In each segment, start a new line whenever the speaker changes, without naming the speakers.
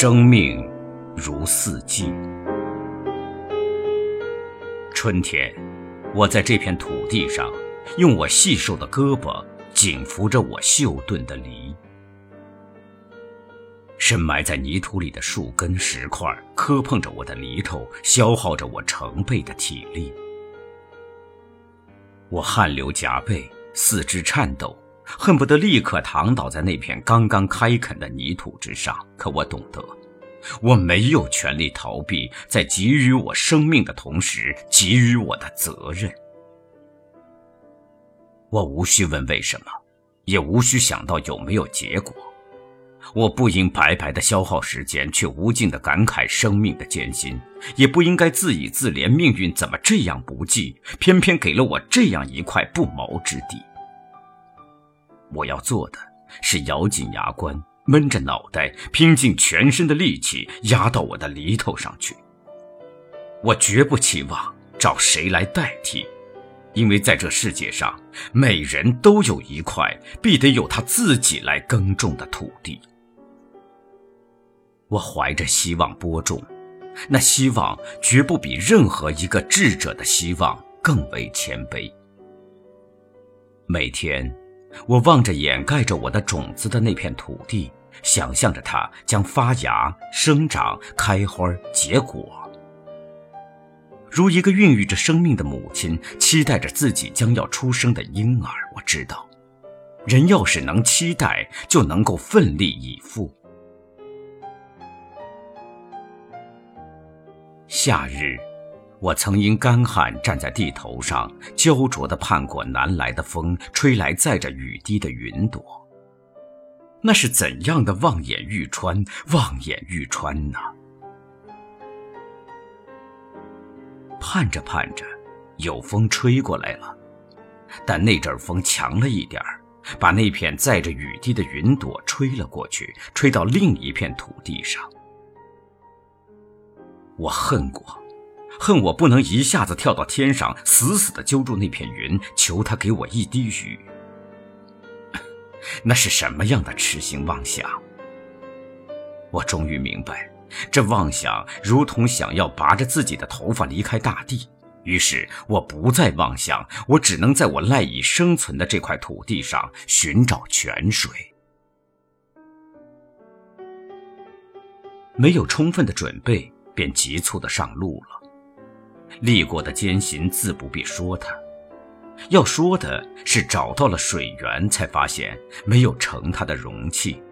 生命如四季。春天，我在这片土地上，用我细瘦的胳膊紧扶着我锈钝的犁。深埋在泥土里的树根、石块磕碰着我的犁头，消耗着我成倍的体力。我汗流浃背，四肢颤抖，恨不得立刻躺倒在那片刚刚开垦的泥土之上。可我懂得。我没有权利逃避，在给予我生命的同时给予我的责任。我无需问为什么，也无需想到有没有结果。我不应白白的消耗时间，却无尽的感慨生命的艰辛；也不应该自以自怜，命运怎么这样不济，偏偏给了我这样一块不毛之地。我要做的是咬紧牙关。闷着脑袋，拼尽全身的力气压到我的犁头上去。我绝不期望找谁来代替，因为在这世界上，每人都有一块必得有他自己来耕种的土地。我怀着希望播种，那希望绝不比任何一个智者的希望更为谦卑。每天，我望着掩盖着我的种子的那片土地。想象着它将发芽、生长、开花、结果，如一个孕育着生命的母亲期待着自己将要出生的婴儿。我知道，人要是能期待，就能够奋力以赴。夏日，我曾因干旱站在地头上，焦灼地盼过南来的风，吹来载着雨滴的云朵。那是怎样的望眼欲穿，望眼欲穿呢？盼着盼着，有风吹过来了，但那阵风强了一点儿，把那片载着雨滴的云朵吹了过去，吹到另一片土地上。我恨过，恨我不能一下子跳到天上，死死的揪住那片云，求他给我一滴雨。那是什么样的痴心妄想？我终于明白，这妄想如同想要拔着自己的头发离开大地。于是，我不再妄想，我只能在我赖以生存的这块土地上寻找泉水。没有充分的准备，便急促的上路了。历过的艰辛，自不必说它。要说的是，找到了水源，才发现没有盛它的容器。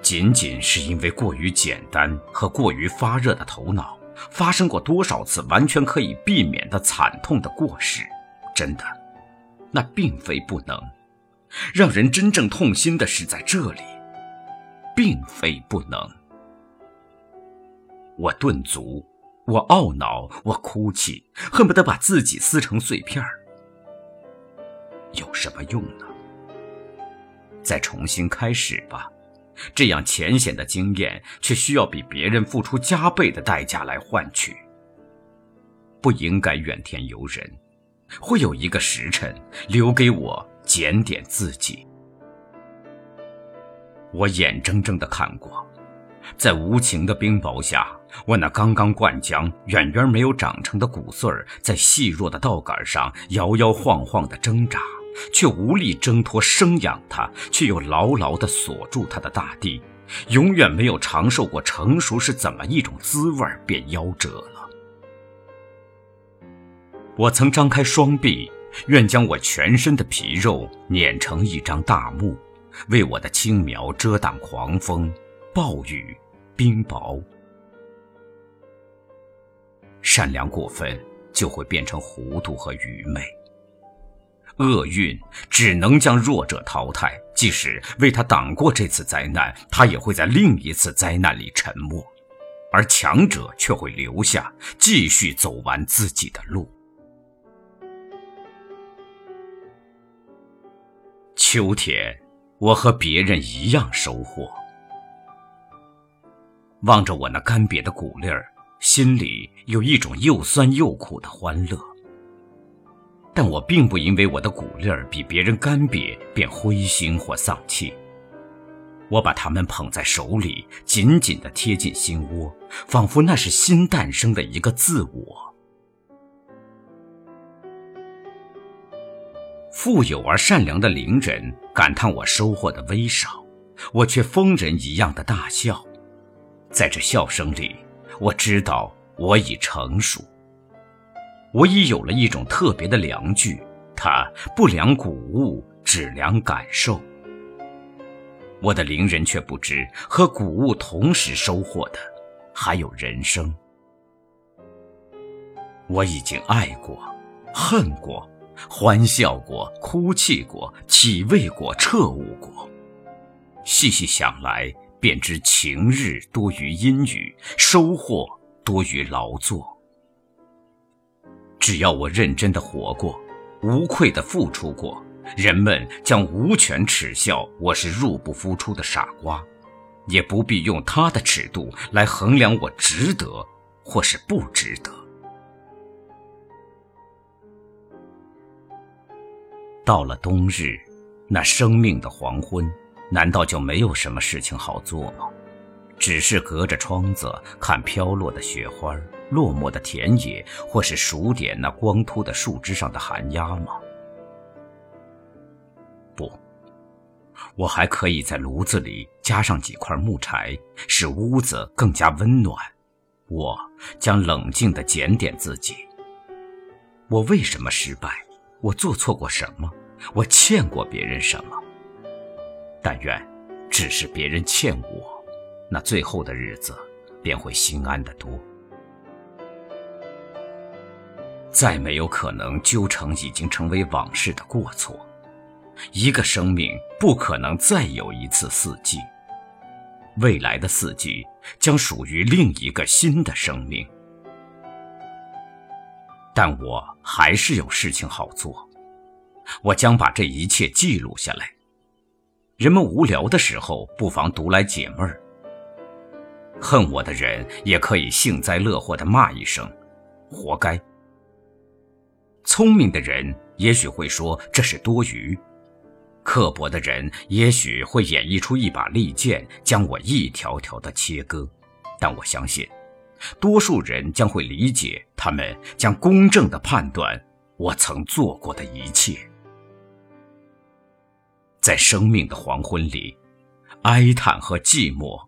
仅仅是因为过于简单和过于发热的头脑，发生过多少次完全可以避免的惨痛的过失？真的，那并非不能。让人真正痛心的是在这里，并非不能。我顿足。我懊恼，我哭泣，恨不得把自己撕成碎片。有什么用呢？再重新开始吧，这样浅显的经验，却需要比别人付出加倍的代价来换取。不应该怨天尤人，会有一个时辰留给我检点自己。我眼睁睁的看过。在无情的冰雹下，我那刚刚灌浆、远远没有长成的谷穗儿，在细弱的稻杆上摇摇晃晃地挣扎，却无力挣脱生养它，却又牢牢地锁住它的大地，永远没有尝受过成熟是怎么一种滋味，便夭折了。我曾张开双臂，愿将我全身的皮肉碾成一张大幕，为我的青苗遮挡狂风。暴雨，冰雹，善良过分就会变成糊涂和愚昧。厄运只能将弱者淘汰，即使为他挡过这次灾难，他也会在另一次灾难里沉没，而强者却会留下，继续走完自己的路。秋天，我和别人一样收获。望着我那干瘪的谷粒儿，心里有一种又酸又苦的欢乐。但我并不因为我的谷粒儿比别人干瘪便灰心或丧气。我把它们捧在手里，紧紧地贴近心窝，仿佛那是新诞生的一个自我。富有而善良的邻人感叹我收获的微少，我却疯人一样的大笑。在这笑声里，我知道我已成熟，我已有了一种特别的良具，它不量谷物，只量感受。我的邻人却不知，和谷物同时收获的，还有人生。我已经爱过，恨过，欢笑过，哭泣过，体味过，彻悟过。细细想来，便知晴日多于阴雨，收获多于劳作。只要我认真的活过，无愧的付出过。人们将无权耻笑我是入不敷出的傻瓜，也不必用他的尺度来衡量我值得或是不值得。到了冬日，那生命的黄昏，难道就没有什么事情好做吗？只是隔着窗子看飘落的雪花、落寞的田野，或是数点那光秃的树枝上的寒鸦吗？不，我还可以在炉子里加上几块木柴，使屋子更加温暖。我将冷静地检点自己：我为什么失败？我做错过什么？我欠过别人什么？但愿只是别人欠我，那最后的日子便会心安得多。再没有可能纠成已经成为往事的过错。一个生命不可能再有一次四季，未来的四季将属于另一个新的生命。但我还是有事情好做，我将把这一切记录下来。人们无聊的时候，不妨读来解闷儿。恨我的人也可以幸灾乐祸地骂一声：“活该。”聪明的人也许会说这是多余。刻薄的人也许会演绎出一把利剑，将我一条条的切割，但我相信，多数人将会理解，他们将公正的判断我曾做过的一切。在生命的黄昏里，哀叹和寂寞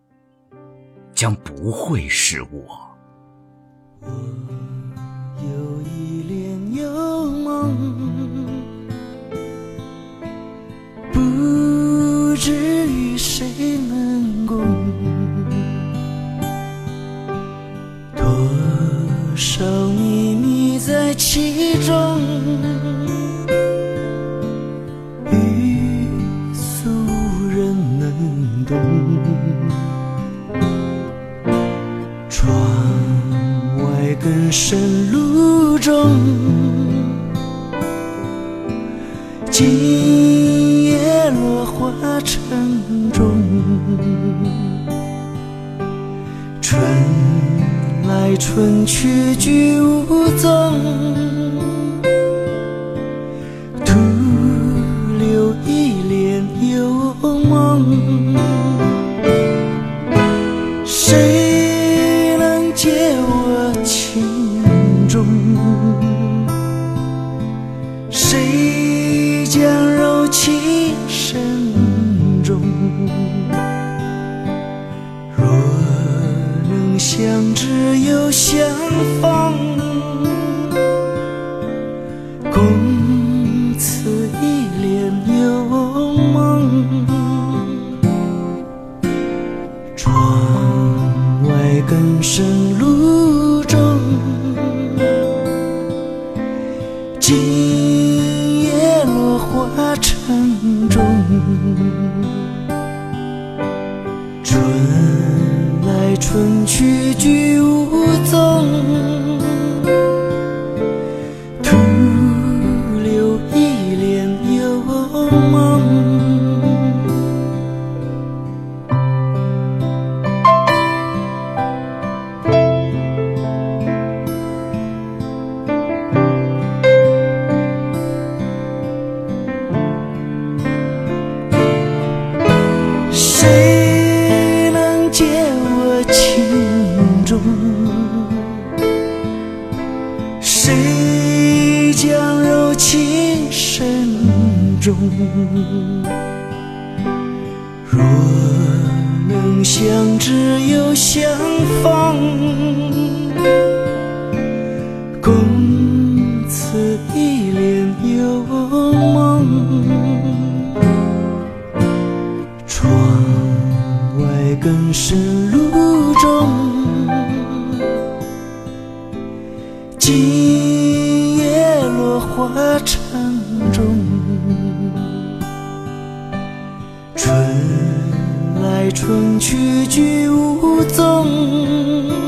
将不会是我。
我有一帘幽梦。不知与谁能共？多少秘密在其中，能懂。窗外更深露重，今夜落花。城中，春来春去俱无踪，若能相知又相逢，春去俱无踪。